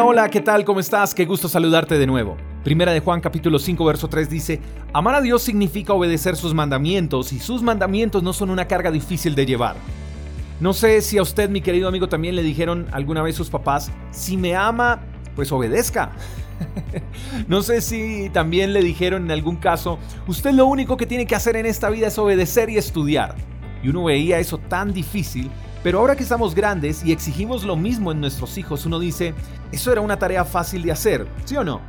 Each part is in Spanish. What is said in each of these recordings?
Hola, hola, ¿qué tal? ¿Cómo estás? Qué gusto saludarte de nuevo. Primera de Juan capítulo 5 verso 3 dice, Amar a Dios significa obedecer sus mandamientos y sus mandamientos no son una carga difícil de llevar. No sé si a usted, mi querido amigo, también le dijeron alguna vez sus papás, si me ama, pues obedezca. no sé si también le dijeron en algún caso, usted lo único que tiene que hacer en esta vida es obedecer y estudiar. Y uno veía eso tan difícil pero ahora que estamos grandes y exigimos lo mismo en nuestros hijos, uno dice, eso era una tarea fácil de hacer, ¿sí o no?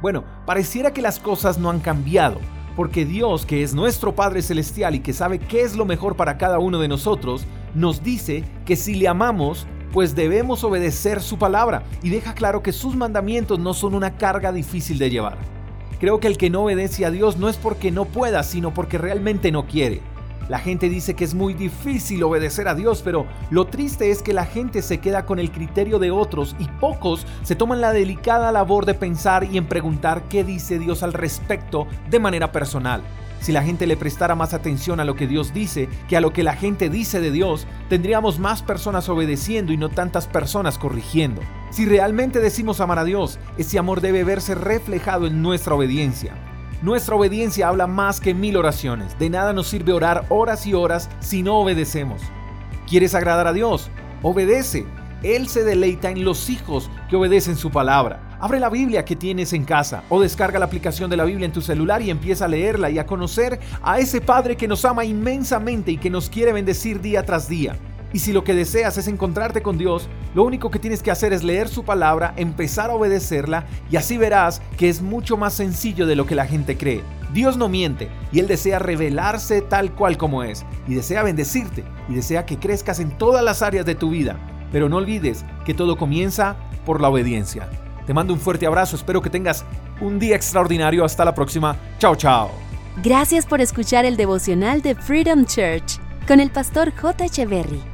Bueno, pareciera que las cosas no han cambiado, porque Dios, que es nuestro Padre Celestial y que sabe qué es lo mejor para cada uno de nosotros, nos dice que si le amamos, pues debemos obedecer su palabra y deja claro que sus mandamientos no son una carga difícil de llevar. Creo que el que no obedece a Dios no es porque no pueda, sino porque realmente no quiere. La gente dice que es muy difícil obedecer a Dios, pero lo triste es que la gente se queda con el criterio de otros y pocos se toman la delicada labor de pensar y en preguntar qué dice Dios al respecto de manera personal. Si la gente le prestara más atención a lo que Dios dice que a lo que la gente dice de Dios, tendríamos más personas obedeciendo y no tantas personas corrigiendo. Si realmente decimos amar a Dios, ese amor debe verse reflejado en nuestra obediencia. Nuestra obediencia habla más que mil oraciones. De nada nos sirve orar horas y horas si no obedecemos. ¿Quieres agradar a Dios? Obedece. Él se deleita en los hijos que obedecen su palabra. Abre la Biblia que tienes en casa o descarga la aplicación de la Biblia en tu celular y empieza a leerla y a conocer a ese Padre que nos ama inmensamente y que nos quiere bendecir día tras día. Y si lo que deseas es encontrarte con Dios, lo único que tienes que hacer es leer su palabra, empezar a obedecerla y así verás que es mucho más sencillo de lo que la gente cree. Dios no miente y Él desea revelarse tal cual como es y desea bendecirte y desea que crezcas en todas las áreas de tu vida. Pero no olvides que todo comienza por la obediencia. Te mando un fuerte abrazo, espero que tengas un día extraordinario. Hasta la próxima. Chao, chao. Gracias por escuchar el devocional de Freedom Church con el pastor J. Echeverry.